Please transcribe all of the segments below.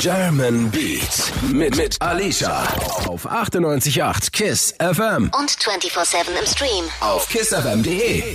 German Beat mit, mit Alicia auf 98.8 KISS FM Und 24-7 im Stream. auf kissfm.de.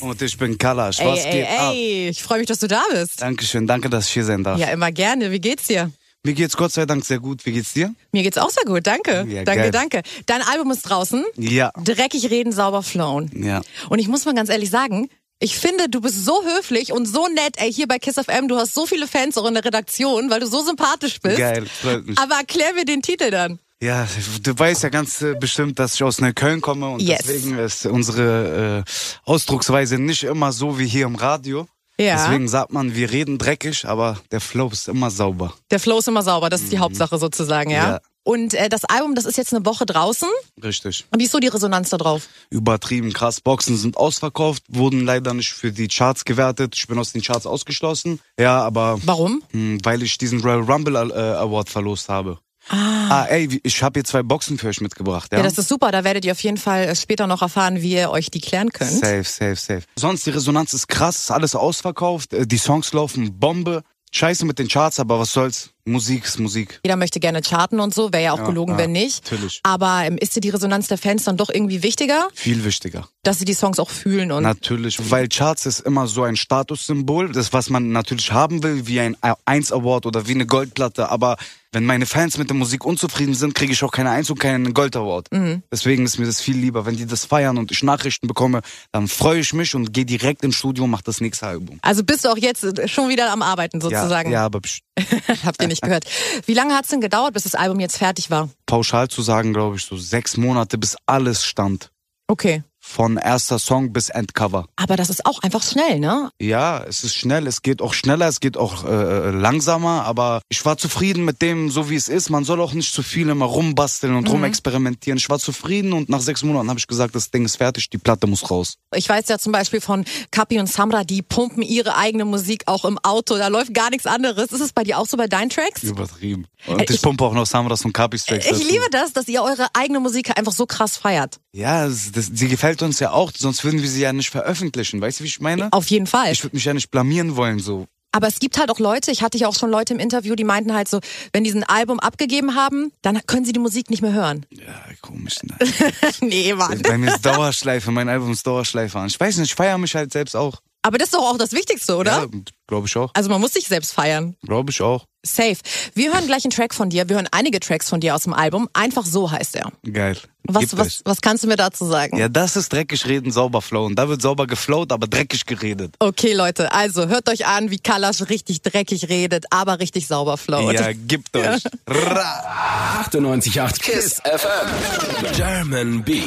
Und ich bin Kalash. Ey, Was ey, geht ab? ey, ich freue mich, dass du da bist. Dankeschön, danke, dass ich hier sein darf. Ja, immer gerne. Wie geht's dir? Mir geht's Gott sei Dank sehr gut. Wie geht's dir? Mir geht's auch sehr gut, danke. Ja, danke, geil. danke. Dein Album ist draußen. Ja. Dreckig reden, sauber flown. Ja. Und ich muss mal ganz ehrlich sagen, ich finde, du bist so höflich und so nett, ey, hier bei Kiss FM. Du hast so viele Fans auch in der Redaktion, weil du so sympathisch bist. Geil, freut mich. Aber erklär mir den Titel dann. Ja, du weißt ja ganz äh, bestimmt, dass ich aus Neukölln komme und Yes. deswegen ist unsere äh, Ausdrucksweise nicht immer so wie hier im Radio. Ja. Deswegen sagt man, wir reden dreckig, aber der Flow ist immer sauber. Der Flow ist immer sauber, das ist die Hauptsache sozusagen, ja? Mhm. Ja. Und äh, das Album, das ist jetzt eine Woche draußen. Richtig. Und wie ist so die Resonanz da drauf? Übertrieben krass. Boxen sind ausverkauft, wurden leider nicht für die Charts gewertet. Ich bin aus den Charts ausgeschlossen. Ja, aber Warum? Hm, weil ich diesen Royal Rumble äh, Award verlost habe. Ah, ey, wie- ich habe hier zwei Boxen für euch mitgebracht, ja? Ja, das ist super. Da werdet ihr auf jeden Fall äh, später noch erfahren, wie ihr euch die klären könnt. safe, safe, safe. Sonst die Resonanz ist krass, ist alles ausverkauft, äh, die Songs laufen Bombe. Scheiße mit den Charts, aber was soll's? Musik ist Musik. Jeder möchte gerne charten und so, wäre ja auch Ja, gelogen, ja, wenn nicht. natürlich. Aber ähm, ist dir die Resonanz der Fans dann doch irgendwie wichtiger, Viel wichtiger. dass sie die Songs auch fühlen und Natürlich, weil Charts ist immer so ein Statussymbol, das was man natürlich haben will, wie ein 1 Award oder wie eine Goldplatte, aber wenn meine Fans mit der Musik unzufrieden sind, kriege ich auch keine 1 und keinen Gold Award. Mhm. Deswegen ist mir das viel lieber, wenn die das feiern und ich Nachrichten bekomme, dann freue ich mich und gehe direkt ins Studio und mache das nächste Album. also bist du auch jetzt schon wieder am Arbeiten sozusagen. Ja, ja, aber Habt ihr nicht gehört. Wie lange hat's denn gedauert, bis das Album jetzt fertig war? pauschal zu sagen, glaube ich, so sechs Monate, bis alles stand. Okay. Von erster Song bis Endcover. Aber das ist auch einfach schnell, ne? Ja, es ist schnell, es geht auch schneller, es geht auch äh, langsamer, aber ich war zufrieden mit dem, so wie es ist. Man soll auch nicht zu viel immer rumbasteln und rumexperimentieren. Ich war zufrieden und nach sechs Monaten habe ich gesagt, das Ding ist fertig, die Platte muss raus. Ich weiß ja zum Beispiel von Kapi und Samra, die pumpen ihre eigene Musik auch im Auto. Da läuft gar nichts anderes. Ist es bei dir auch so bei deinen Tracks? Übertrieben. Und Äh, ich, ich- pumpe auch noch Samras und Capis Tracks. Ich dazu. liebe das, dass ihr eure eigene Musik einfach so krass feiert. Ja, das, das, sie gefällt uns ja auch, sonst würden wir sie ja nicht veröffentlichen. Weißt du, wie ich meine? Auf jeden Fall. Ich würde mich ja nicht blamieren wollen, so. Aber es gibt halt auch Leute, ich hatte ja auch schon Leute im Interview, die meinten halt so, wenn die ein Album abgegeben haben, dann können sie die Musik nicht mehr hören. Ja, komisch. Ne? nee, Mann. Bei mir ist Dauerschleife, mein Album ist Dauerschleife an. Ich weiß nicht, ich feiere mich halt selbst auch. Aber das ist doch auch das Wichtigste, oder? Ja, glaube ich auch. Also man muss sich selbst feiern. Glaube ich auch. Safe. Wir hören gleich einen Track von dir. Wir hören einige Tracks von dir aus dem Album. Einfach so heißt er. Geil. Was, Gibt was, was kannst du mir dazu sagen? Ja, das ist dreckig reden, sauber flowen. Da wird sauber geflowt, aber dreckig geredet. Okay, Leute, also hört euch an, wie Kalash richtig dreckig redet, aber richtig sauber flowt. Ja, gibt euch. Ra. 98.8 KISS FM. German Beat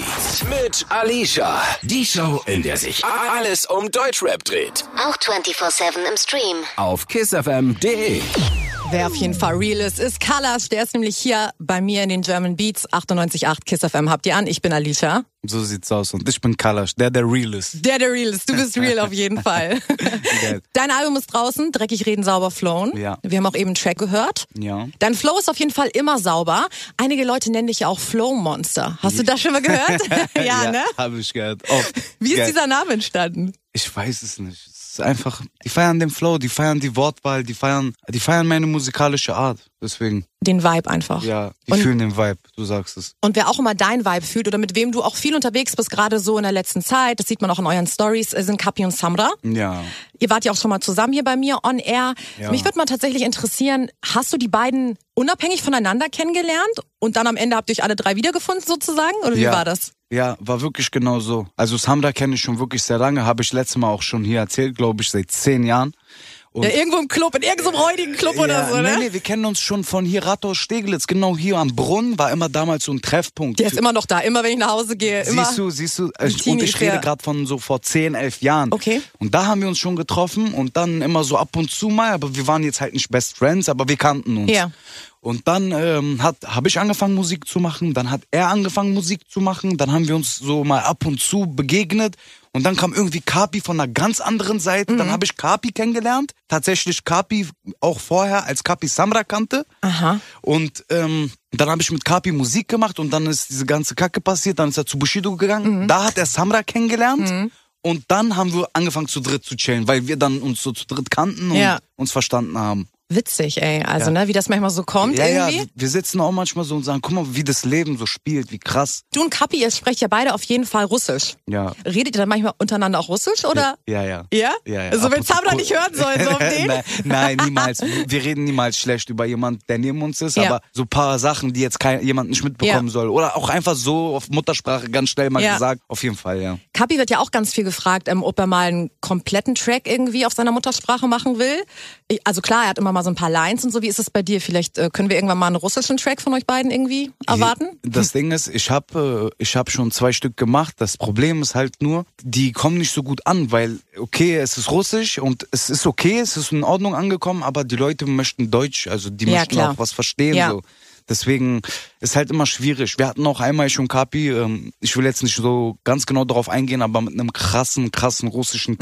mit Alicia. Die Show, in der sich alles um Deutschrap dreht. Auch 24-7 im Stream. Auf kissfm.de. Wer auf jeden Fall real ist, ist Kalash. Der ist nämlich hier bei mir in den German Beats 98.8 Kiss FM. Habt ihr an? Ich bin Alicia. So sieht's aus. Und ich bin Kalash, der der real ist. Der, der real ist. Du bist real auf jeden Fall. Dein Album ist draußen. Dreckig reden, sauber flown. Ja. Wir haben auch eben einen Track gehört. Ja. Dein Flow ist auf jeden Fall immer sauber. Einige Leute nennen dich ja auch Flow Monster. Hast du das schon mal gehört? ja, ne? Hab ich gehört. Oft. Wie ist Geil. dieser Name entstanden? Ich weiß es nicht. Es ist einfach, die feiern den Flow, die feiern die Wortwahl, die feiern, die feiern meine musikalische Art. Deswegen, Den Vibe einfach. ja, die Und- fühlen den Vibe, du sagst es. Und wer auch immer dein Vibe fühlt oder mit wem du auch viel unterwegs bist, gerade so in der letzten Zeit, das sieht man auch in euren Stories, äh, sind Kapi und Samra. Ja. Ihr wart ja auch schon mal zusammen hier bei mir on air. Ja. Mich würde mal tatsächlich interessieren, hast du die beiden unabhängig voneinander kennengelernt und dann am Ende habt ihr euch alle drei wiedergefunden sozusagen? Oder wie ja. war das? Ja, war wirklich genau so. Also Samra kenne ich schon wirklich sehr lange, habe ich letztes Mal auch schon hier erzählt, glaube ich, seit zehn Jahren. Und Ja, irgendwo im Club, in irgendeinem räudigen Club oder ja, so, ne? Nee, nee, wir kennen uns schon von hier Rathaus Steglitz, genau hier am Brunnen, war immer damals so ein Treffpunkt. Der ist immer noch da, immer wenn ich nach Hause gehe. Immer. Siehst du, siehst du, äh, und ich rede gerade von so vor 10, 11 Jahren. Okay. Und da haben wir uns schon getroffen und dann immer so ab und zu mal, aber wir waren jetzt halt nicht Best Friends, aber wir kannten uns. Ja. Und dann ähm, habe ich angefangen Musik zu machen, dann hat er angefangen Musik zu machen, dann haben wir uns so mal ab und zu begegnet und dann kam irgendwie Kapi von einer ganz anderen Seite, Mhm. dann habe ich Kapi kennengelernt, tatsächlich Kapi auch vorher als Kapi Samra kannte. Aha. Und ähm, dann habe ich mit Kapi Musik gemacht und dann ist diese ganze Kacke passiert, dann ist er zu Bushido Mhm. gegangen, da hat er Samra kennengelernt. Und dann haben wir angefangen zu dritt zu chillen, weil wir dann uns so zu dritt kannten und Ja. uns verstanden haben. Witzig, ey. Also, Ja. ne, wie das manchmal so kommt Ja, ja, irgendwie. wir sitzen auch manchmal so und sagen, guck mal, wie das Leben so spielt, wie krass. Du und Kapi, ihr sprecht ja beide auf jeden Fall Russisch. Ja. Redet ihr dann manchmal untereinander auch Russisch oder? Ja, ja. Ja? Ja, ja. So, Ab wenn cool. nicht hören soll, so auf den. nein, nein, niemals. Wir reden niemals schlecht über jemanden, der neben uns ist, Ja. aber so paar Sachen, die jetzt kein, jemand nicht mitbekommen Ja. soll. Oder auch einfach so auf Muttersprache ganz schnell mal Ja. gesagt. Auf jeden Fall, ja. Kapi wird ja auch ganz viel gefragt, ähm, ob er mal einen kompletten Track irgendwie auf seiner Muttersprache machen will. Ich, also klar, er hat immer mal so ein paar Lines und so. Wie ist es bei dir? Vielleicht äh, können wir irgendwann mal einen russischen Track von euch beiden irgendwie erwarten? Das Ding ist, ich habe ich hab schon zwei Stück gemacht. Das Problem ist halt nur, die kommen nicht so gut an, weil, okay, es ist russisch und es ist okay, es ist in Ordnung angekommen, aber die Leute möchten Deutsch, also die Ja, möchten klar. auch was verstehen. Ja. So. Deswegen ist halt immer schwierig. Wir hatten auch einmal ich und Kapi, ähm, ich will jetzt nicht so ganz genau darauf eingehen, aber mit einem krassen, krassen russischen Mhm.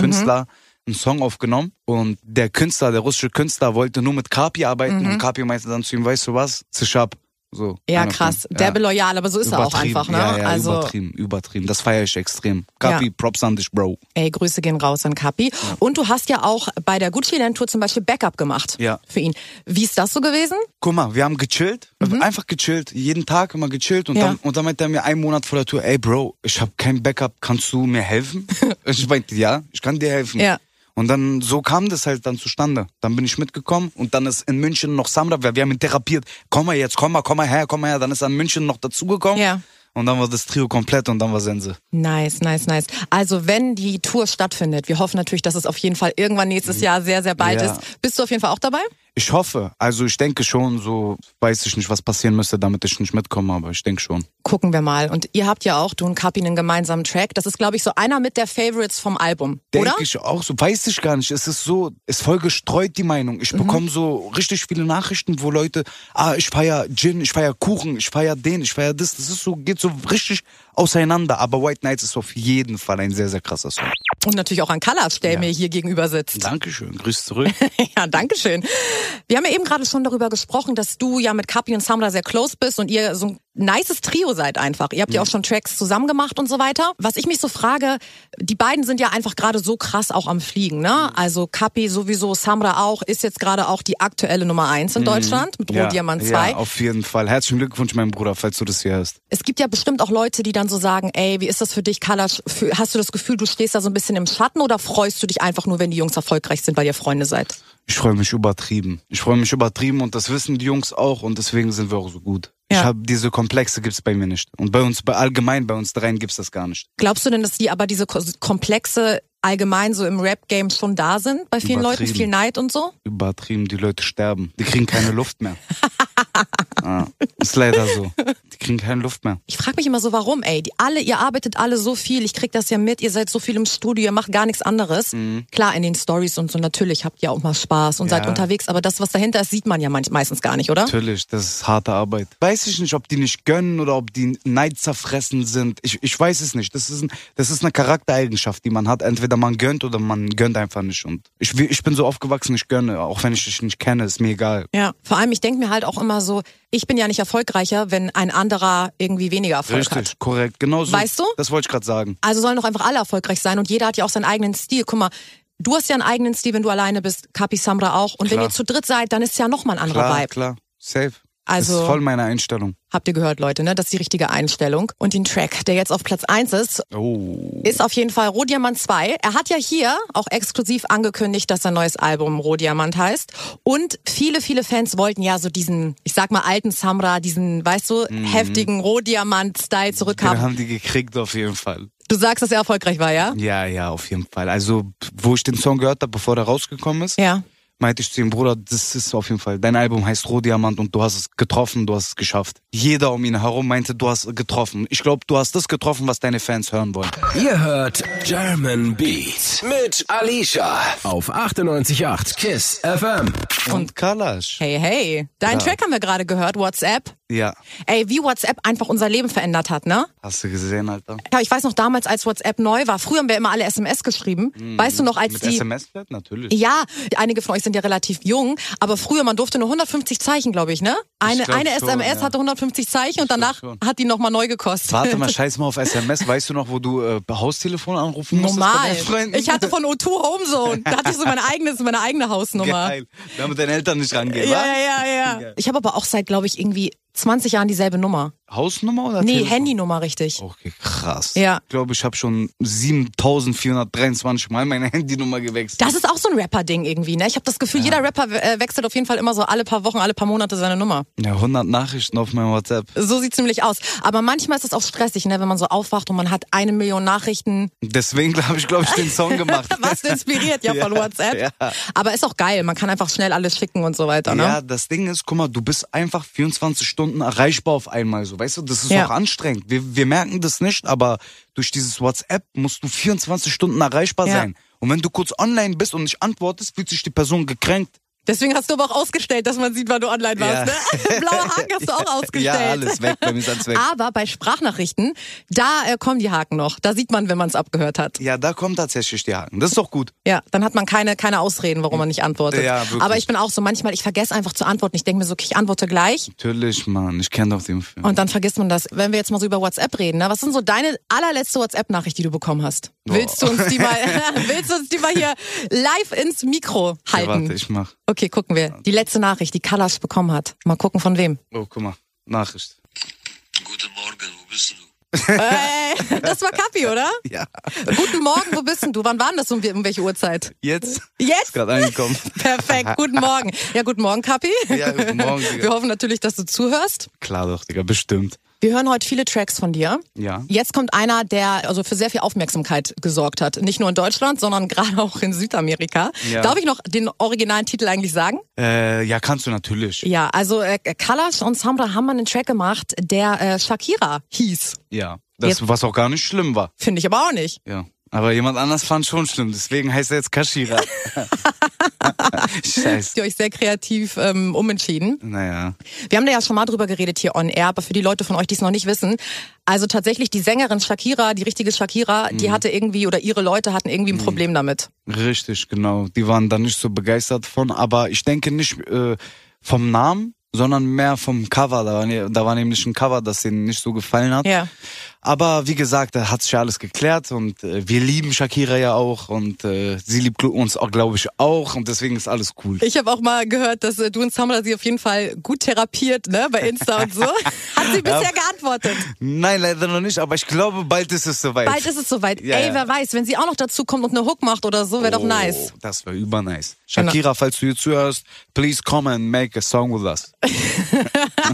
Einen Song aufgenommen und der Künstler, der russische Künstler wollte nur mit Kapi arbeiten und Kapi meinte dann zu ihm, weißt du was, ab. So, Mhm. Ja, krass. von- Derbe loyal, aber so ist er auch einfach, ne? Ja, ja, also, übertrieben, übertrieben. Das feiere ich extrem. Kapi, Ja. Props an dich, Bro. ey, Grüße gehen raus an Kapi. Und du hast ja auch bei der Gucci Land Tour zum Beispiel Backup gemacht. Ja. Für ihn. Wie ist das so gewesen? Guck mal, wir haben gechillt, einfach gechillt, jeden Tag immer gechillt und, Mhm. Ja. dann, und dann meinte er mir einen Monat vor der Tour, ey Bro, ich habe kein Backup, kannst du mir helfen? ich meinte, ja, ich kann dir helfen. Ja. Und dann, so kam das halt dann zustande. Dann bin ich mitgekommen und dann ist in München noch Samra, wir, wir haben ihn therapiert. Komm mal jetzt, komm mal, komm mal her, komm mal her. Dann ist er in München noch dazugekommen. Ja. Und dann war das Trio komplett und dann war Sense. Nice, nice, nice. Also wenn die Tour stattfindet, wir hoffen natürlich, dass es auf jeden Fall irgendwann nächstes Jahr sehr, sehr bald Ja. ist. Bist du auf jeden Fall auch dabei? Ich hoffe, also ich denke schon, so weiß ich nicht, was passieren müsste, damit ich nicht mitkomme, aber ich denke schon. Gucken wir mal. Und ihr habt ja auch, du und Kapi, einen gemeinsamen Track. Das ist, glaube ich, so einer mit der Favorites vom Album, Denke oder? ich auch so, weiß ich gar nicht. Es ist so, es voll gestreut die Meinung. Ich bekomme so richtig viele Nachrichten, wo Leute, ah, ich feier Gin, ich feier Kuchen, ich feier den, ich feier das. Das ist so, geht so richtig auseinander. Aber White Nights ist auf jeden Fall ein sehr, sehr krasser Song. Und natürlich auch an Kalas, der Ja. mir hier gegenüber sitzt. Dankeschön, grüß zurück. Ja, danke schön. Wir haben ja eben gerade schon darüber gesprochen, dass du ja mit Kapi und Samra sehr close bist und ihr so ein nices Trio seid einfach. Ihr habt ja auch schon Tracks zusammen gemacht und so weiter. Was ich mich so frage, die beiden sind ja einfach gerade so krass auch am Fliegen, ne? Also Kapi sowieso, Samra auch, ist jetzt gerade auch die aktuelle Nummer eins in Deutschland mit Roh Diamant 2. ja, auf jeden Fall. Herzlichen Glückwunsch, mein Bruder, falls du das hier hörst. Es gibt ja bestimmt auch Leute, die dann so sagen, ey, wie ist das für dich, Kalash? Hast du das Gefühl, du stehst da so ein bisschen im Schatten oder freust du dich einfach nur, wenn die Jungs erfolgreich sind, weil ihr Freunde seid? Ich freue mich übertrieben. Ich freue mich übertrieben und das wissen die Jungs auch und deswegen sind wir auch so gut. Ja. Ich habe diese Komplexe gibt's bei mir nicht. Und bei uns, bei allgemein bei uns dreien gibt's das gar nicht. Glaubst du denn, dass die aber diese Ko- Komplexe allgemein so im Rap-Game schon da sind? Bei vielen Leuten, viel Neid und so? Übertrieben, die Leute sterben. Die kriegen keine Luft mehr. ah, ist leider so. Die kriegen keine Luft mehr. Ich frage mich immer so, warum, ey? Die alle, ihr arbeitet alle so viel, ich krieg das ja mit, ihr seid so viel im Studio, ihr macht gar nichts anderes. Klar, in den Stories und so, natürlich habt ihr auch mal Spaß und Mhm. Ja. seid unterwegs, aber das, was dahinter ist, sieht man ja meistens gar nicht, oder? Natürlich, das ist harte Arbeit. Weiß ich nicht, ob die nicht gönnen oder ob die neidzerfressen sind. Ich, ich weiß es nicht. Das ist, ein, das ist eine Charaktereigenschaft, die man hat. Entweder man gönnt oder man gönnt einfach nicht. Und ich, ich bin so aufgewachsen, ich gönne. Auch wenn ich dich nicht kenne, ist mir egal. Ja, vor allem, ich denke mir halt auch immer so, ich bin ja nicht erfolgreicher, wenn ein anderer irgendwie weniger Erfolg hat. Richtig, korrekt. Genau so. Weißt du? Das wollte ich gerade sagen. Also sollen doch einfach alle erfolgreich sein und jeder hat ja auch seinen eigenen Stil. Guck mal, du hast ja einen eigenen Stil, wenn du alleine bist, Kapi Samra auch. Und wenn Klar. ihr zu dritt seid, dann ist ja nochmal ein anderer Klar, Vibe. klar. Safe. Also- das ist voll meine Einstellung. Habt ihr gehört, Leute, ne? Das ist die richtige Einstellung. Und den Track, der jetzt auf Platz eins ist, Oh. ist auf jeden Fall Rohdiamant 2. Er hat ja hier auch exklusiv angekündigt, dass sein neues Album Rohdiamant heißt. Und viele, viele Fans wollten ja so diesen, ich sag mal, alten Samra, diesen, weißt du, heftigen Rohdiamant-Style Den zurückhaben. haben die gekriegt auf jeden Fall. Du sagst, dass er erfolgreich war, ja? Ja, ja, auf jeden Fall. Also, wo ich den Song gehört habe, bevor der rausgekommen ist, Ja. Meinte ich zu ihm, Bruder, das ist auf jeden Fall, dein Album heißt Rohdiamant und du hast es getroffen, du hast es geschafft. Jeder um ihn herum meinte, du hast es getroffen. Ich glaube, du hast das getroffen, was deine Fans hören wollen. Ihr hört German Beat mit Alicia auf 98.8 KISS FM. Und Kalash. Hey, hey. Deinen Ja. Track haben wir gerade gehört, WhatsApp. Ja, Ey, wie WhatsApp einfach unser Leben verändert hat, ne? hast du gesehen, Alter? Ja, ich weiß noch damals, als WhatsApp neu war. Früher haben wir immer alle SMS geschrieben. Weißt du noch, als Mit die. SMS flat? Natürlich. Ja, einige von euch sind ja relativ jung, aber früher, man durfte nur 150 Zeichen, glaube ich, ne? Eine, glaub eine schon, SMS ja. hatte 150 Zeichen und danach schon. hat die nochmal neu gekostet. Warte mal, scheiß mal auf SMS. Weißt du noch, wo du äh, Haustelefon anrufen musstest? Normal. Ich hatte von O2 Homezone. Da hatte ich so meine eigene, meine eigene Hausnummer. Geil. Damit deine Eltern nicht rangehen, Ja, wa? ja, ja, ja. Ich habe aber auch seit, glaube ich, irgendwie 20 Jahren dieselbe Nummer. Hausnummer oder Nee, Telefon? Handynummer richtig. Okay, krass. Ja. Ich glaube, ich habe schon 7423 Mal meine Handynummer gewechselt. Das ist auch so ein Rapper-Ding irgendwie, ne? Ich habe das Gefühl, jeder Rapper äh, wechselt auf jeden Fall immer so alle paar Wochen, alle paar Monate seine Nummer. Ja, 100 Nachrichten auf meinem WhatsApp. So sieht's nämlich aus. Aber manchmal ist es auch stressig, ne? Wenn man so aufwacht und man hat eine Million Nachrichten. Deswegen habe ich, glaube ich, den Song gemacht. Was inspiriert ja von Ja, WhatsApp. ja. Aber ist auch geil. Man kann einfach schnell alles schicken und so weiter, ne? Ja, das Ding ist, guck mal, du bist einfach 24 Stunden erreichbar auf einmal so. Weißt du, das ist Ja. auch anstrengend. Wir, wir merken das nicht, aber durch dieses WhatsApp musst du 24 Stunden erreichbar Ja. sein. Und wenn du kurz online bist und nicht antwortest, fühlt sich die Person gekränkt. Deswegen hast du aber auch ausgestellt, dass man sieht, wann du online warst. Ja. Ne? Blaue Haken hast du auch ausgestellt. Ja, alles weg, bei mir ist alles weg. Aber bei Sprachnachrichten, da äh, kommen die Haken noch. Da sieht man, wenn man es abgehört hat. Ja, da kommen tatsächlich die Haken. Das ist doch gut. Ja, dann hat man keine, keine Ausreden, warum man nicht antwortet. Ja, wirklich. Aber ich bin auch so, manchmal, ich vergesse einfach zu antworten. Ich denke mir so, okay, ich antworte gleich. Natürlich, Mann. Ich kenne doch den Film. Und dann vergisst man das. Wenn wir jetzt mal so über WhatsApp reden, ne? was sind so deine allerletzte WhatsApp-Nachricht, die du bekommen hast? Willst du uns die mal, willst du uns die mal hier live ins Mikro ja, halten? warte, ich mach. Okay, gucken wir. Die letzte Nachricht, die Kalash bekommen hat. Mal gucken von wem. Oh, guck mal. Nachricht. Guten Morgen, wo bist du? Äh, das war Kapi, oder? Ja. Guten Morgen, wo bist denn du? Wann war denn das um, um welche Uhrzeit? Jetzt? Jetzt? Gerade angekommen. Perfekt, guten Morgen. Ja, guten Morgen, Kapi. Ja, guten Morgen, Digga. Wir hoffen natürlich, dass du zuhörst. Klar doch, Digga, bestimmt. Wir hören heute viele Tracks von dir. Ja. Jetzt kommt einer, der also für sehr viel Aufmerksamkeit gesorgt hat. Nicht nur in Deutschland, sondern gerade auch in Südamerika. Ja. Darf ich noch den originalen Titel eigentlich sagen? Äh, ja, kannst du natürlich. Ja, also äh, Kalash und Samra haben einen Track gemacht, der äh, Shakira hieß. Ja. Das, Jetzt- was auch gar nicht schlimm war. Finde ich aber auch nicht. Ja. Aber jemand anders fand schon schlimm, deswegen heißt er jetzt Kashira. Scheiße. Habt ihr euch sehr kreativ ähm, umentschieden. Naja. Wir haben da ja schon mal drüber geredet hier on air, aber für die Leute von euch, die es noch nicht wissen, also tatsächlich die Sängerin Shakira, die richtige Shakira, Mhm. die hatte irgendwie oder ihre Leute hatten irgendwie ein Problem damit. Richtig, genau. Die waren da nicht so begeistert von, aber ich denke nicht äh, vom Namen, sondern mehr vom Cover. Da war, da war nämlich ein Cover, das denen nicht so gefallen hat. Ja. Aber wie gesagt, da hat sich ja alles geklärt und äh, wir lieben Shakira ja auch und äh, sie liebt uns auch, glaube ich, auch und deswegen ist alles cool. Ich habe auch mal gehört, dass äh, du und Samra sie auf jeden Fall gut therapiert, ne, bei Insta und so. Hat sie bisher geantwortet. Nein, leider noch nicht, aber ich glaube, bald ist es soweit. Bald ist es soweit. Ja, Ey, ja. wer weiß, wenn sie auch noch dazu kommt und eine Hook macht oder so, wäre doch nice. Oh, das wäre übernice. Genau. Shakira, falls du hier zuhörst, please come and make a song with us.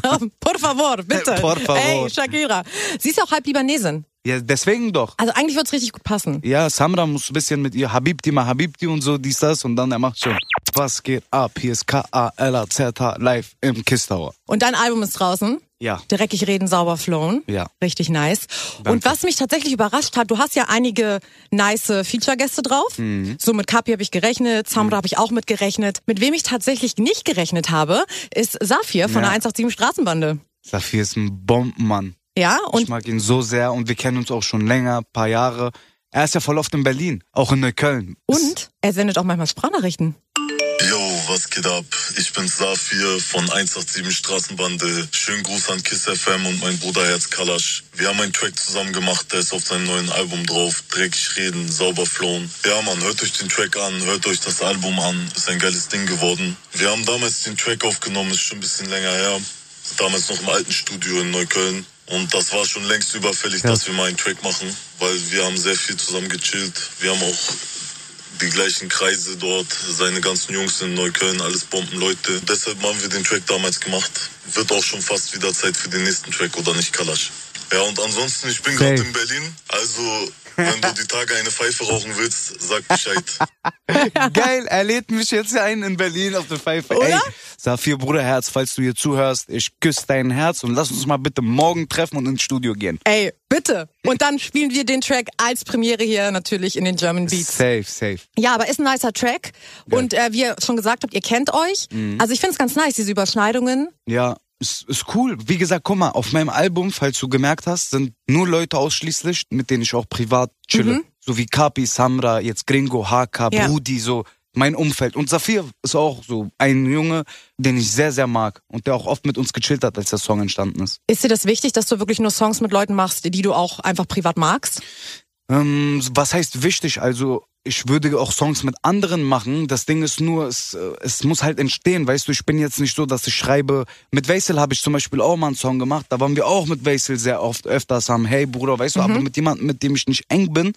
Favor, bitte. Por favor. Ey, Shakira. Sie ist ja auch halb Libanesin. Ja, deswegen doch. Also eigentlich wird's richtig gut passen. Ja, Samra muss ein bisschen mit ihr Habibti mal Habibti und so, dies, das und dann er macht schon. Was geht ab? Hier ist K-A-L-A-Z-H live im Kiss Tower. Und dein Album ist draußen. Ja. Dreckig reden, sauber flown. Ja. Richtig nice. Und Danke. was mich tatsächlich überrascht hat, du hast ja einige nice Feature-Gäste drauf. Mhm. So mit Kapi habe ich gerechnet, Samra habe ich auch mit gerechnet. Mit wem ich tatsächlich nicht gerechnet habe, ist Safir von Ja. der 187 Straßenbande. Safir ist ein Bombenmann. Ja, ich und mag ihn so sehr und wir kennen uns auch schon länger, paar Jahre. Er ist ja voll oft in Berlin, auch in Neukölln. und er sendet auch manchmal Sprachnachrichten. Yo, was geht ab? Ich bin Safir von 187 Straßenbande. Schönen Gruß an Kiss FM und mein Bruder Herz Kalasch. Wir haben einen Track zusammen gemacht, der ist auf seinem neuen Album drauf. Dreckig reden, sauber flown. Ja, man, hört euch den Track an, hört euch das Album an. Ist ein geiles Ding geworden. Wir haben damals den Track aufgenommen, ist schon ein bisschen länger her. Damals noch im alten Studio in Neukölln. Und das war schon längst überfällig, dass wir mal einen Track machen, weil wir haben sehr viel zusammen gechillt. Wir haben auch die gleichen Kreise dort, seine ganzen Jungs in Neukölln, alles Bombenleute. Deshalb haben wir den Track damals gemacht. Wird auch schon fast wieder Zeit für den nächsten Track, oder nicht, Kalasch? Ja, und ansonsten, ich bin gerade Safe. in Berlin. Also, wenn du die Tage eine Pfeife rauchen willst, sag Bescheid. Geil, er lädt mich jetzt hier ein in Berlin auf der Pfeife. Oder? Ey, Safir Bruderherz, falls du hier zuhörst, ich küsse dein Herz und lass uns mal bitte morgen treffen und ins Studio gehen. Ey, bitte. Und dann spielen wir den Track als Premiere hier natürlich in den German Beats. Safe, safe. Ja, aber ist ein nicer Track. Und äh, wie ihr schon gesagt habt, ihr kennt euch. Mhm. Also ich finde es ganz nice, diese Überschneidungen. Ja, ist, ist cool. Wie gesagt, guck mal, auf meinem Album, falls du gemerkt hast, sind nur Leute ausschließlich, mit denen ich auch privat chille. So wie Kapi, Samra, jetzt Gringo, HK, Ja. Brudi, so mein Umfeld. Und Safir ist auch so ein Junge, den ich sehr, sehr mag und der auch oft mit uns gechillt hat, als der Song entstanden ist. Ist dir das wichtig, dass du wirklich nur Songs mit Leuten machst, die du auch einfach privat magst? Ähm, was heißt wichtig? Also ich würde auch Songs mit anderen machen. Das Ding ist nur, es, äh, es muss halt entstehen. Weißt du, ich bin jetzt nicht so, dass ich schreibe. Mit Vaisel habe ich zum Beispiel auch mal einen Song gemacht. Da waren wir auch mit Vaisel sehr oft öfters am Hey Bruder, weißt du, aber mit jemandem, mit dem ich nicht eng bin.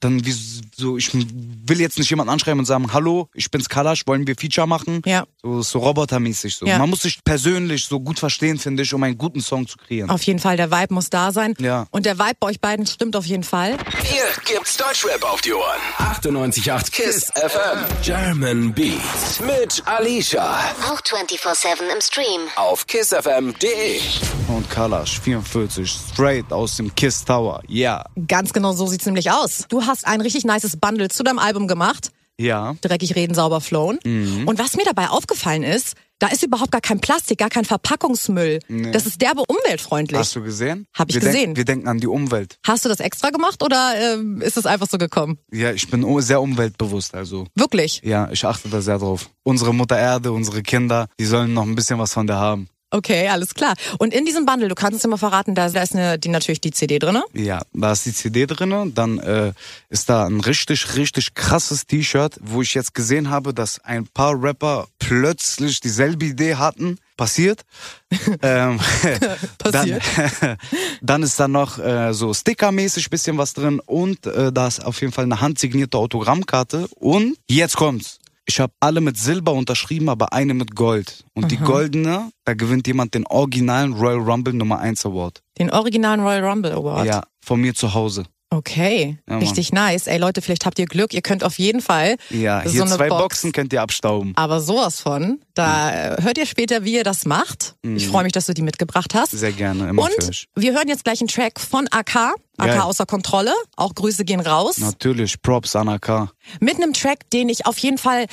Dann wie so, ich will jetzt nicht jemanden anschreiben und sagen, hallo, ich bin's Kalash, wollen wir Feature machen? Ja. So, so robotermäßig so. Ja. Man muss sich persönlich so gut verstehen, finde ich, um einen guten Song zu kreieren. Auf jeden Fall, der Vibe muss da sein. Ja. Und der Vibe bei euch beiden stimmt auf jeden Fall. Hier gibt's Deutschrap auf die Ohren. 98.8 KISS FM. German Beats. Mit Alicia. Auch 24-7 im Stream. Auf kissfm.de. Und Kalash, 44, straight aus dem Kiss Tower. Ja. Ganz genau so sieht's nämlich aus. Du hast ein richtig nices Bundle zu deinem Album gemacht. Ja. Dreckig reden, sauber flown. Mhm. Und was mir dabei aufgefallen ist, da ist überhaupt gar kein Plastik, gar kein Verpackungsmüll. Das ist derbe umweltfreundlich. Hast du gesehen? Hab ich wir gesehen. Denken, wir denken an die Umwelt. Hast du das extra gemacht oder ähm, ist es einfach so gekommen? Ja, ich bin sehr umweltbewusst, also. Wirklich? Ja, ich achte da sehr drauf. Unsere Mutter Erde, unsere Kinder, die sollen noch ein bisschen was von der haben. Okay, alles klar. Und in diesem Bundle, du kannst es immer verraten, da, da ist eine, die, natürlich die CD drinne. Ja, da ist die CD drinne, dann äh, ist da ein richtig, richtig krasses T-Shirt, wo ich jetzt gesehen habe, dass ein paar Rapper plötzlich dieselbe Idee hatten. Passiert. ähm, Passiert. Dann, dann ist da noch äh, so stickermäßig bisschen was drin und äh, da ist auf jeden Fall eine handsignierte Autogrammkarte und jetzt kommt's. Ich habe alle mit Silber unterschrieben, aber eine mit Gold. Und die goldene, da gewinnt jemand den originalen Royal Rumble Nummer 1 Award. Den originalen Royal Rumble Award. Ja, von mir zu Hause. Okay, Ja, richtig nice. Ey Leute, vielleicht habt ihr Glück. Ihr könnt auf jeden Fall Ja, so hier eine zwei Box, Boxen könnt ihr abstauben. Aber sowas von. Da äh, hört ihr später, wie ihr das macht. Ich freue mich, dass du die mitgebracht hast. Mhm. Sehr gerne, immer Und euch. wir hören jetzt gleich einen Track von AK. AK Geil. außer Kontrolle. Auch Grüße gehen raus. Natürlich, Props an AK. Mit einem Track, den ich auf jeden Fall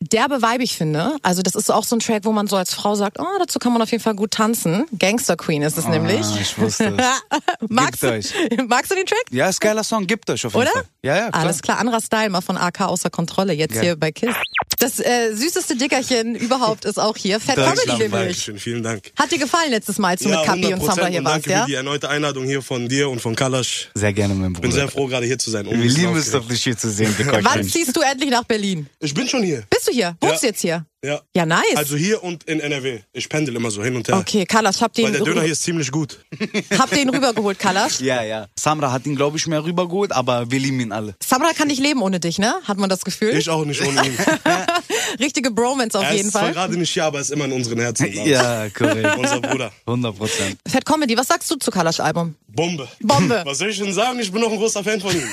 derbe weibig finde. Also das ist auch so ein Track, wo man so als Frau sagt, oh, dazu kann man auf jeden Fall gut tanzen. Gangster Queen ist es nämlich. ich wusste es. magst, du, magst du den Track? Ja, ist geiler Song, gibt euch auf jeden Oder? Fall. Ja, ja, klar. Alles klar, anderer Style, mal von AK außer Kontrolle, jetzt Geil. hier bei Kiss. Das äh, süßeste Dickerchen überhaupt ist auch hier. Fett Comedy nämlich. Dankeschön, vielen Dank. Hat dir gefallen letztes Mal, als du mit Kapi und 100% Sandra hier und warst, danke ja? für die erneute Einladung hier von dir und von Kalash. Sehr gerne, mein Bruder. Bin sehr froh, gerade hier zu sein. Wir lieben es doch, dich hier zu sehen, Wann ziehst du endlich nach Berlin? Ich bin schon hier. Bist du hier? Wohnst Ja. du jetzt hier? Ja. Ja, nice. Also hier und in NRW. Ich pendel immer so hin und her. okay, Kalasch, hab den, Weil der Döner hier ist ziemlich gut. hab den rübergeholt, Kalasch. Ja, ja. Samra hat ihn, glaube ich, mehr rübergeholt, aber wir lieben ihn alle. Samra kann nicht leben ohne dich, ne? Hat man das Gefühl? Ich auch nicht ohne ihn. Richtige Bromance auf er jeden ist zwar Fall. gerade nicht hier, aber ist immer in unseren Herzen. Ja, korrekt. Unser Bruder. 100 Prozent. Fett Comedy, was sagst du zu Kalasch Album? Bombe. Bombe. Was soll ich denn sagen? Ich bin noch ein großer Fan von ihm.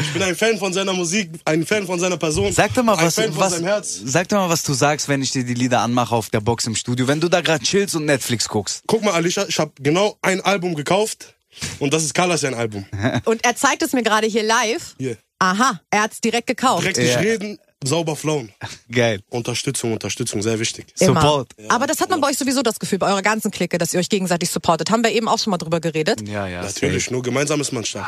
Ich bin ein Fan von seiner Musik, ein Fan von seiner Person. Sag doch mal, ein was, Fan von was, seinem Herz. sag doch mal, was du sagst, wenn ich dir die Lieder anmache auf der Box im Studio, wenn du da gerade chillst und Netflix guckst. Guck mal, Alicia, ich habe genau ein Album gekauft und das ist Kalash sein Album. Und er zeigt es mir gerade hier live. Hier. Aha, er hat's direkt gekauft. Direkt nicht reden, sauber flowen. Geil. Unterstützung, Unterstützung, sehr wichtig. Immer. Support. Aber das hat man bei euch sowieso das Gefühl, bei eurer ganzen Clique, dass ihr euch gegenseitig supportet. Haben wir eben auch schon mal drüber geredet. Ja, ja. Natürlich, nur gemeinsam ist man stark.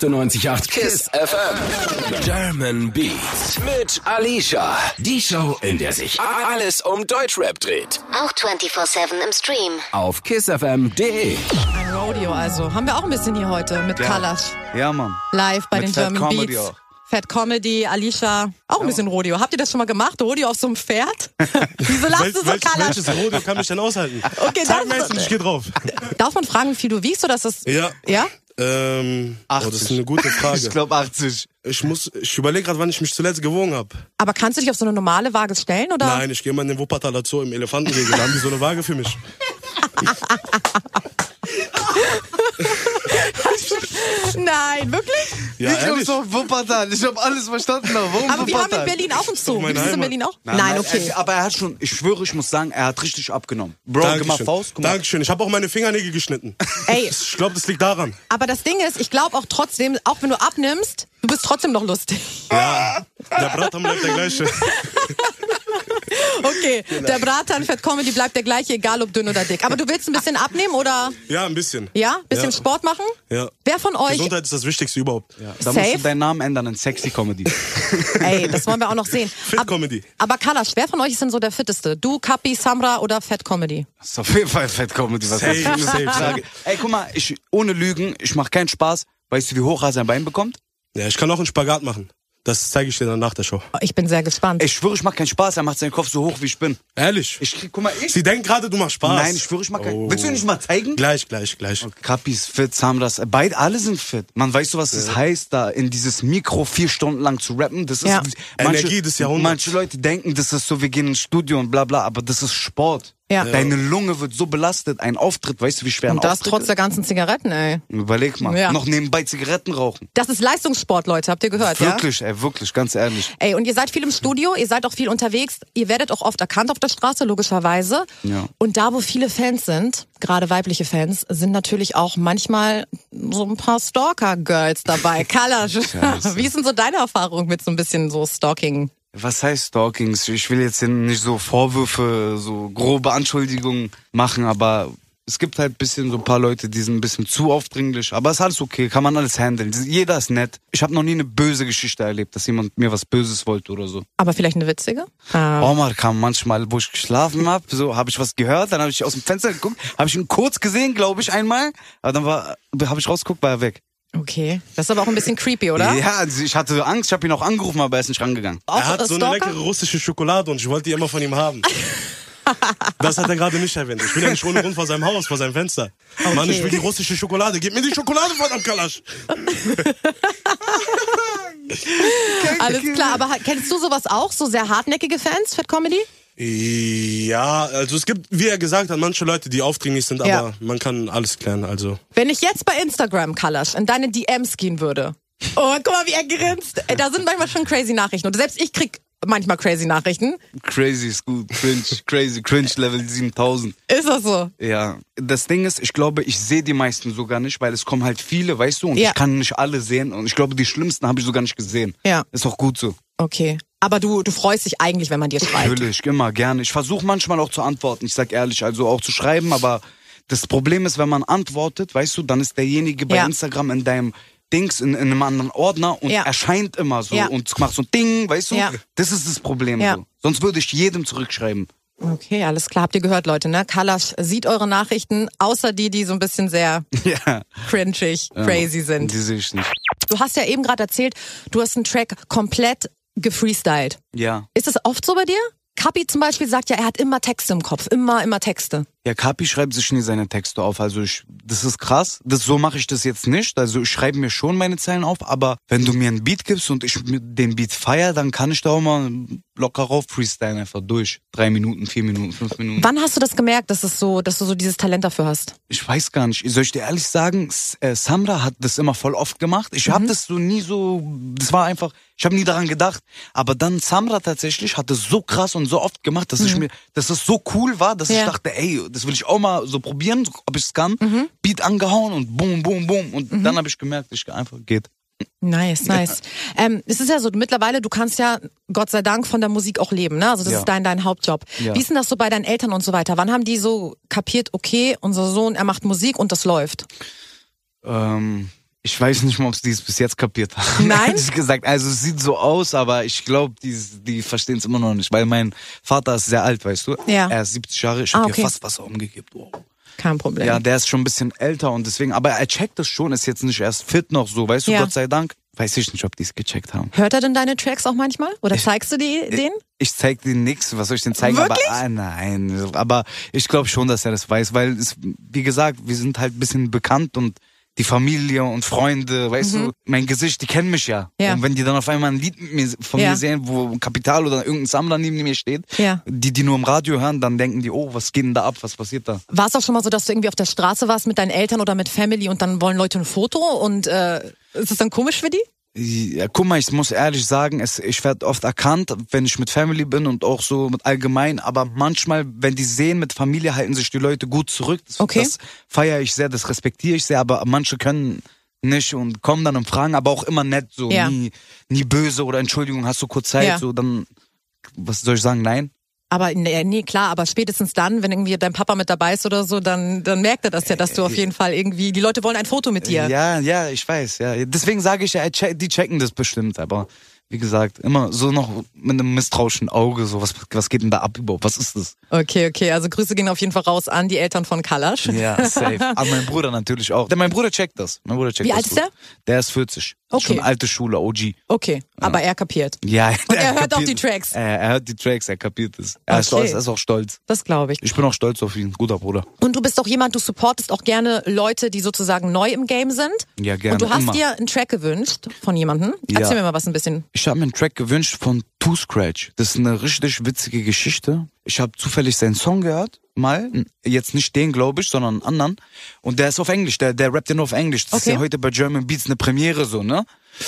98.8 KISS FM. German Beats. Mit Alicia. Die Show, in der sich alles um Deutschrap dreht. Auch 24-7 im Stream. Auf kissfm.de. Ein Rodeo also. Haben wir auch ein bisschen hier heute mit Ja. Kalasch. Ja, Mann. Live bei Mit den Fat German Comedy Beats. auch. Fat Comedy, Alicia, auch ein bisschen Rodeo. Habt ihr das schon mal gemacht? Rodeo auf so einem Pferd? Wieso lachst du so, welch, Kalasch? welches Rodeo kann mich denn aushalten? Okay, Zeig mir und ich geh drauf. Darf man fragen, wie viel du wiegst oder ist das... Ja. Ja? Ähm, oh, das ist eine gute Frage. Ich glaube 80. Ich muss, ich überlege gerade, wann ich mich zuletzt gewogen habe. Aber kannst du dich auf so eine normale Waage stellen oder? Nein, ich gehe mal in den Wuppertaler Zoo im Elefantengehege. Da haben die so eine Waage für mich. Nein, wirklich? Ja, ich ehrlich? so Wuppertal. Ich habe alles verstanden. aber Warum Aber wir haben in Wuppertal? Berlin auch einen Zoo. Ist es in. Berlin auch? Nein, Nein, nein, okay. Er, aber er hat schon, ich schwöre, ich muss sagen, er hat richtig abgenommen. Bro, Dankeschön. Faust. Guck mal. Dankeschön. Ich habe auch meine Fingernägel geschnitten. Ey. Ich glaube, das liegt daran. Aber das Ding ist, ich glaube auch trotzdem, auch wenn du abnimmst, du bist trotzdem noch lustig. Ja, der Bratham bleibt der gleiche. Okay, der Bratan Fett Comedy bleibt der gleiche, egal ob dünn oder dick. Aber du willst ein bisschen abnehmen oder Ja, ein bisschen. ja, bisschen Ja. Sport machen? Ja. Wer von euch? Gesundheit ist das Wichtigste überhaupt. Da musst Safe? du deinen Namen ändern in Sexy Comedy. Ey, das wollen wir auch noch sehen. Fit Comedy. Aber Kalash, wer von euch ist denn so der fitteste? Du, Kapi, Samra oder Fett Comedy? Das ist auf jeden Fall Fett Comedy. Was Safe, ich für safe, Frage. Ey, guck mal, ich, ohne Lügen, ich mach keinen Spaß. Weißt du, wie hoch er sein Bein bekommt? Ja, ich kann auch einen Spagat machen. Das zeige ich dir dann nach der Show. Ich bin sehr gespannt. Ich schwöre, ich mach keinen Spaß. Er macht seinen Kopf so hoch, wie ich bin. Ehrlich? Ich krieg, guck mal, ich. Sie denkt gerade, du machst Spaß. Nein, ich schwöre, ich mach keinen. Oh. Willst du nicht mal zeigen? Gleich, gleich, gleich. Kapi ist fit, Samras, beide, alle sind fit. Man weiß so, was es heißt, da in dieses Mikro vier Stunden lang zu rappen. Das ist Ja. Energie des Jahrhunderts. Manche Leute denken, das ist so, wir gehen ins Studio und bla bla, aber das ist Sport. Ja. Deine Lunge wird so belastet, ein Auftritt, weißt du, wie schwer ein Und das Auftritt trotz ist? der ganzen Zigaretten, ey. Überleg mal, Ja. noch nebenbei Zigaretten rauchen. Das ist Leistungssport, Leute, habt ihr gehört, ja? Wirklich, ey, wirklich, ganz ehrlich. Ey, und ihr seid viel im Studio, ihr seid auch viel unterwegs, ihr werdet auch oft erkannt auf der Straße, logischerweise. Ja. Und da, wo viele Fans sind, gerade weibliche Fans, sind natürlich auch manchmal so ein paar Stalker-Girls dabei. Kalasch, wie ist denn so deine Erfahrung mit so ein bisschen so Stalking? Was heißt Stalkings? Ich will jetzt hier nicht so Vorwürfe, so grobe Anschuldigungen machen, aber es gibt halt bisschen so ein paar Leute, die sind ein bisschen zu aufdringlich. Aber ist alles okay, kann man alles handeln. Jeder ist nett. Ich habe noch nie eine böse Geschichte erlebt, dass jemand mir was Böses wollte oder so. Aber vielleicht eine witzige? Ah. Omar kam manchmal, wo ich geschlafen hab, so habe ich was gehört, dann habe ich aus dem Fenster geguckt, habe ich ihn kurz gesehen, glaube ich, einmal. Aber dann war, habe ich rausgeguckt, war er weg. Okay, das ist aber auch ein bisschen creepy, oder? Ja, ich hatte Angst, ich habe ihn auch angerufen, aber er ist nicht rangegangen. Auch Er hat so eine leckere russische Schokolade und ich wollte die immer von ihm haben. Das hat er gerade nicht erwähnt. Ich bin ja nicht ohne Grund vor seinem Haus, vor seinem Fenster. Mann, ich will die russische Schokolade. Gib mir die Schokolade, verdammt Kalasch. Alles klar, aber kennst du sowas auch? So sehr hartnäckige Fans, Fat Comedy? Ja, also es gibt, wie er gesagt hat, manche Leute, die aufdringlich sind, aber Ja. man kann alles klären. Also Wenn ich jetzt bei Instagram, Kalasch, in deine DMs gehen würde. Oh, guck mal, wie er grinst. Da sind manchmal schon crazy Nachrichten. Und selbst ich krieg manchmal crazy Nachrichten. Crazy ist gut, cringe, crazy, cringe Level 7000. Ist das so? Ja, das Ding ist, ich glaube, ich sehe die meisten sogar nicht, weil es kommen halt viele, weißt du, und Ja. ich kann nicht alle sehen. Und ich glaube, die schlimmsten habe ich sogar nicht gesehen. Ja. Ist auch gut so. Okay. Aber du, du freust dich eigentlich, wenn man dir schreibt. Natürlich, immer gerne. Ich versuche manchmal auch zu antworten, ich sag ehrlich, also auch zu schreiben, aber das Problem ist, wenn man antwortet, weißt du, dann ist derjenige bei Ja. Instagram in deinem Dings, in, in einem anderen Ordner und Ja. erscheint immer so Ja. und macht so ein Ding, weißt du? Ja. Das ist das Problem Ja. so. Sonst würde ich jedem zurückschreiben. Okay, alles klar. Habt ihr gehört, Leute, ne? Kalasch sieht eure Nachrichten, außer die, die so ein bisschen sehr Ja. cringig, crazy sind. Die sehe ich nicht. Du hast ja eben gerade erzählt, du hast einen Track komplett gefreestylt. Ja. Ist das oft so bei dir? Kapi zum Beispiel sagt ja, er hat immer Texte im Kopf. Immer, immer Texte. Ja, Kapi schreibt sich nie seine Texte auf. Also ich, das ist krass. Das, so mache ich das jetzt nicht. Also ich schreibe mir schon meine Zeilen auf, aber wenn du mir einen Beat gibst und ich den Beat feier, dann kann ich da auch mal locker rauf freestylen einfach durch. Drei Minuten, vier Minuten, fünf Minuten. Wann hast du das gemerkt, dass, es so, dass du so dieses Talent dafür hast? Ich weiß gar nicht. Soll ich dir ehrlich sagen, äh, Samra hat das immer voll oft gemacht. Ich hab das so nie so, das war einfach, ich habe nie daran gedacht. Aber dann Samra tatsächlich hat das so krass und so oft gemacht, dass ich mir, dass es so cool war, dass Ja. ich dachte, ey, das will ich auch mal so probieren, ob ich es kann. Beat angehauen und boom, boom, boom. Und dann habe ich gemerkt, ich einfach geht. Nice, nice. Ähm, es ist ja so, mittlerweile, du kannst ja, Gott sei Dank, von der Musik auch leben, ne? Also das Ja. ist dein, dein Hauptjob. Ja. Wie ist denn das so bei deinen Eltern und so weiter? Wann haben die so kapiert, okay, unser Sohn, er macht Musik und das läuft? Ähm, ich weiß nicht mal, ob sie es bis jetzt kapiert haben. Nein? Ehrlich gesagt, also es sieht so aus, aber ich glaube, die, die verstehen es immer noch nicht, weil mein Vater ist sehr alt, weißt du? Ja. Er ist 70 Jahre, ich Ah, habe okay. hier fast Wasser umgekippt. Wow. Kein Problem. Ja, der ist schon ein bisschen älter und deswegen, aber er checkt das schon, ist jetzt nicht erst fit noch so, weißt du, Ja. Gott sei Dank. Weiß ich nicht, ob die es gecheckt haben. Hört er denn deine Tracks auch manchmal? Oder zeigst du die denen? Ich zeig dir nix, was soll ich denn zeigen? Wirklich? Aber ah, nein, aber ich glaube schon, dass er das weiß, weil es, wie gesagt, wir sind halt ein bisschen bekannt und die Familie und Freunde, weißt du, mein Gesicht, die kennen mich ja. Mhm. Ja. Und wenn die dann auf einmal ein Lied mir, von Ja. mir sehen, wo Kapital oder irgendein Sammler neben mir steht, Ja. die die nur im Radio hören, dann denken die, oh, was geht denn da ab, was passiert da? War es auch schon mal so, dass du irgendwie auf der Straße warst mit deinen Eltern oder mit Family und dann wollen Leute ein Foto und äh, ist das dann komisch für die? Ja, guck mal, ich muss ehrlich sagen, es, ich werde oft erkannt, wenn ich mit Family bin und auch so mit allgemein, aber manchmal, wenn die sehen, mit Familie halten sich die Leute gut zurück. Das, Okay. das feiere ich sehr, das respektiere ich sehr, aber manche können nicht und kommen dann und fragen, aber auch immer nett, so Ja. nie, nie böse oder Entschuldigung, hast du kurz Zeit, Ja. so dann was soll ich sagen, nein? Aber nee, nee, klar, aber spätestens dann, wenn irgendwie dein Papa mit dabei ist oder so, dann, dann merkt er das ja, dass du auf jeden Fall irgendwie, die Leute wollen ein Foto mit dir. Ja, ja, ich weiß, ja. Deswegen sage ich ja, die checken das bestimmt, aber wie gesagt, immer so noch mit einem misstrauischen Auge, so was, was geht denn da ab überhaupt? Was ist das? Okay, okay, also Grüße gehen auf jeden Fall raus an die Eltern von Kalasch. Ja, safe. Aber mein Bruder natürlich auch. Denn mein Bruder checkt das. Mein Bruder checkt Wie das alt ist der? Der ist 40. Okay. Schon alte Schule, OG. Okay, aber er kapiert. Ja, Und er hört auch die Tracks. Er, er hört die Tracks, er kapiert es. Er, ist, Okay. er ist auch stolz. Das glaube ich. Ich bin auch stolz auf ihn. Guter Bruder. Und du bist auch jemand, du supportest auch gerne Leute, die sozusagen neu im Game sind. Ja, gerne, Und du hast immer. dir einen Track gewünscht von jemandem. Ja. Erzähl mir mal was ein bisschen. Ich habe mir einen Track gewünscht von Two Scratch. Das ist eine richtig witzige Geschichte. Ich habe zufällig seinen Song gehört, mal. Jetzt nicht den, glaube ich, sondern einen anderen. Und der ist auf Englisch. Der, der rappt ja nur auf Englisch. Das ist Okay. ja heute bei German Beats eine Premiere so, ne?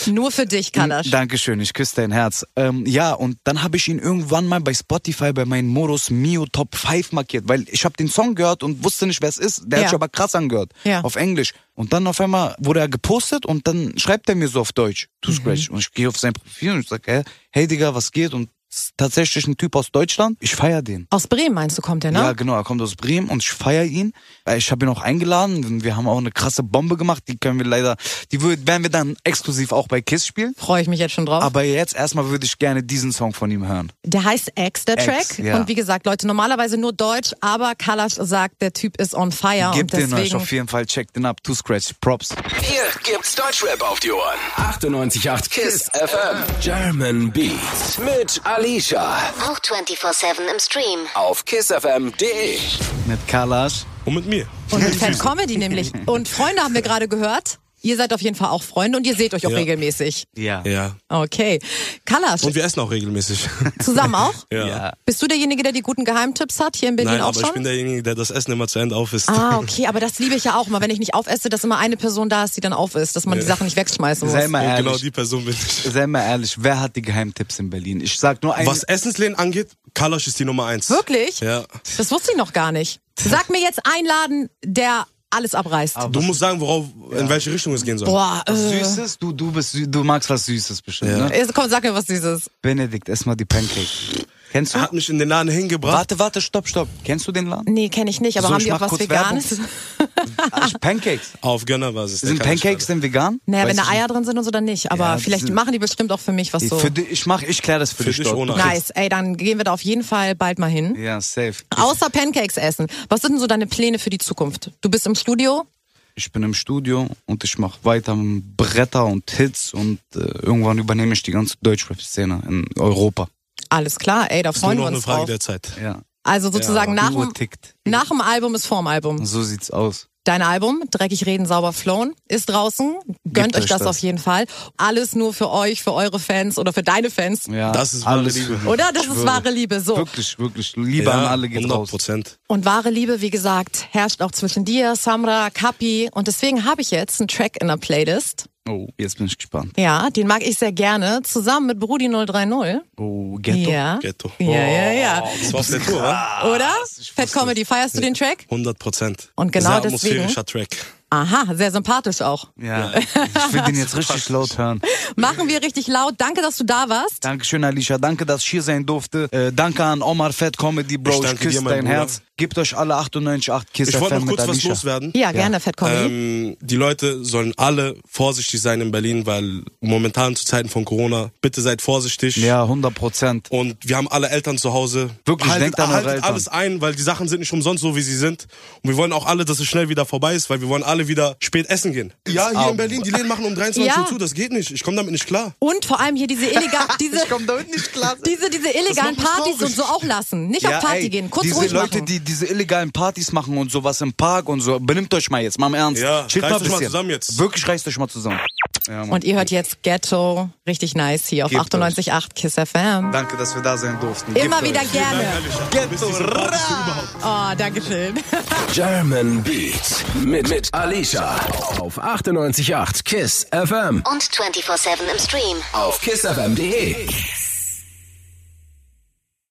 Nur für dich, Kalasch. Dankeschön, ich küsse dein Herz. Ähm, ja, und dann habe ich ihn irgendwann mal bei Spotify bei meinen Modus Mio Top 5 markiert, weil ich habe den Song gehört und wusste nicht, wer es ist. Der Ja. hat sich aber krass angehört, Ja. auf Englisch. Und dann auf einmal wurde er gepostet und dann schreibt er mir so auf Deutsch, Mhm. To Scratch. Und ich gehe auf sein Profil und ich sage, hey, hey Digga, was geht? Und ist tatsächlich ein Typ aus Deutschland. Ich feier den. Aus Bremen meinst du, kommt der, ne? Ja, genau, er kommt aus Bremen und ich feier ihn. Äh, Ich habe ihn auch eingeladen und wir haben auch eine krasse Bombe gemacht. Die können wir leider, die werden wir dann exklusiv auch bei KISS spielen. Freue ich mich jetzt schon drauf. Aber jetzt erstmal würde ich gerne diesen Song von ihm hören. Der heißt X, der X, Track. ja. Und wie gesagt, Leute, normalerweise nur Deutsch, aber Kalasch sagt, der Typ ist on fire. Gebt den euch auf jeden Fall, checkt den ab. To Scratch, Props. Hier gibt's Deutschrap auf die Ohren. 98.8 KISS FM. German Beats mit Alicia. Auch 24-7 im Stream. Auf kissfm.de. Mit Kalash. Und mit mir. Und mit Fan Comedy nämlich. Und Freunde haben wir gerade gehört. Ihr seid auf jeden Fall auch Freunde und ihr seht euch auch Ja. regelmäßig. Ja. Ja. Okay. Kalasch, Und wir essen auch regelmäßig. zusammen auch? ja. Ja. Bist du derjenige, der die guten Geheimtipps hat hier in Berlin Nein, auch aber schon? ich bin derjenige, der das Essen immer zu Ende aufisst. Ah, okay, aber das liebe ich ja auch mal, wenn ich nicht aufesse, dass immer eine Person da ist, die dann auf ist, dass man die Sachen nicht wegschmeißen muss. Sei mal Und ehrlich. genau die Person bin ich. Sei mal ehrlich, wer hat die Geheimtipps in Berlin? Ich sag nur ein. Was Essensläden angeht, Kalasch ist die Nummer eins. Wirklich? Ja. Das wusste ich noch gar nicht. Sag mir jetzt einen Laden, der alles abreißt. Du musst sagen, worauf, in welche Richtung es gehen soll. Boah, äh, Süßes? Du, du bist, du magst was Süßes bestimmt, Ja. ne? komm, sag mir was Süßes. Benedikt, ess mal die Pancake. Kennst du? Hat mich in den Laden hingebracht. Warte, warte, stopp, stopp. Kennst du den Laden? Nee, kenne ich nicht, aber So, haben die auch was Veganes? Pancakes. Auf Gönnerbasis. Sind Pancakes denn vegan? Naja, wenn Weiß da ich Eier drin sind und so, dann nicht. Aber Ja, vielleicht machen die bestimmt auch für mich was so. Für dich, ich mach, ich klär das für, Für dich dich ohne Nice, ey, dann gehen wir da auf jeden Fall bald mal hin. Ja, safe. Außer Pancakes essen. Was sind denn so deine Pläne für die Zukunft? Du bist im Studio? Ich bin im Studio und ich mache weiter Bretter und Hits und äh, irgendwann übernehme ich die ganze Deutschrap-Szene in Europa. Alles klar, ey, da Ist nur freuen wir eine uns Frage drauf. der Zeit. Ja, Also sozusagen die nach, dem, tickt. nach dem Album ist vorm Album. So sieht's aus. Dein Album, Dreckig Reden, Sauber Flown, ist draußen. Gönnt euch das, das. auf jeden Fall. Alles nur für euch, für eure Fans oder für deine Fans. Ja, Das ist wahre Liebe. Oder? Das ist wahre Liebe. So. Wirklich, wirklich. Liebe an alle geht 100 raus. Prozent. Und wahre Liebe, wie gesagt, herrscht auch zwischen dir, Samra, Kapi. Und deswegen habe ich jetzt einen Track in der Playlist. Oh, jetzt bin ich gespannt. Ja, den mag ich sehr gerne. Zusammen mit Brudi 030. Oh, Ghetto. Ja. Ghetto. Oh. Ja, ja, ja. Das war auf der Tour, wa? Oder? Fat Comedy, feierst du den Track? 100 Prozent. Und genau Sehr deswegen- atmosphärischer Track. Aha, sehr sympathisch auch. Ja, ich will den jetzt richtig laut hören. Machen wir richtig laut. Danke, dass du da warst. Dankeschön, Alicia. Danke, dass ich hier sein durfte. Äh, danke an Omar Fett Comedy, Bro. Ich Ich, küsse dir, mein dein Bruder. Herz. Gebt euch alle 98,8 Kiss Ich wollte noch kurz was loswerden. Ja, gerne, Fat Comedy. Ähm, die Leute sollen alle vorsichtig sein in Berlin, weil momentan zu Zeiten von Corona, bitte seid vorsichtig. Ja, 100 Prozent. Und wir haben alle Eltern zu Hause. Wirklich, haltet, denkt an eure haltet Eltern. alles ein, weil die Sachen sind nicht umsonst so, wie sie sind. Und wir wollen auch alle, dass es schnell wieder vorbei ist, weil wir wollen alle wieder spät essen gehen. Ja, hier in Berlin, die Läden machen um 23 Ja. Uhr zu, das geht nicht. Ich komme damit nicht klar. Und vor allem hier diese illegal, diese, diese, diese illegalen Partys und so auch lassen. Nicht auf Party ey, gehen, kurz diese ruhig Leute, machen. die diese illegalen Partys machen und sowas im Park und so, benimmt euch mal jetzt, mal im Ernst. Ja, Chillt reißt mal ein mal zusammen jetzt. Wirklich reißt euch mal zusammen. Ja, und ihr hört jetzt Ghetto, richtig nice hier auf Gebt 98.8 KISS FM. Danke, dass wir da sein durften. Immer Gebt wieder euch. gerne. Ghetto, überhaupt. Oh, danke schön. German Beats mit, mit Alicia. Auf 98.8 KISS FM. Und 24-7 im Stream. Auf kissfm.de.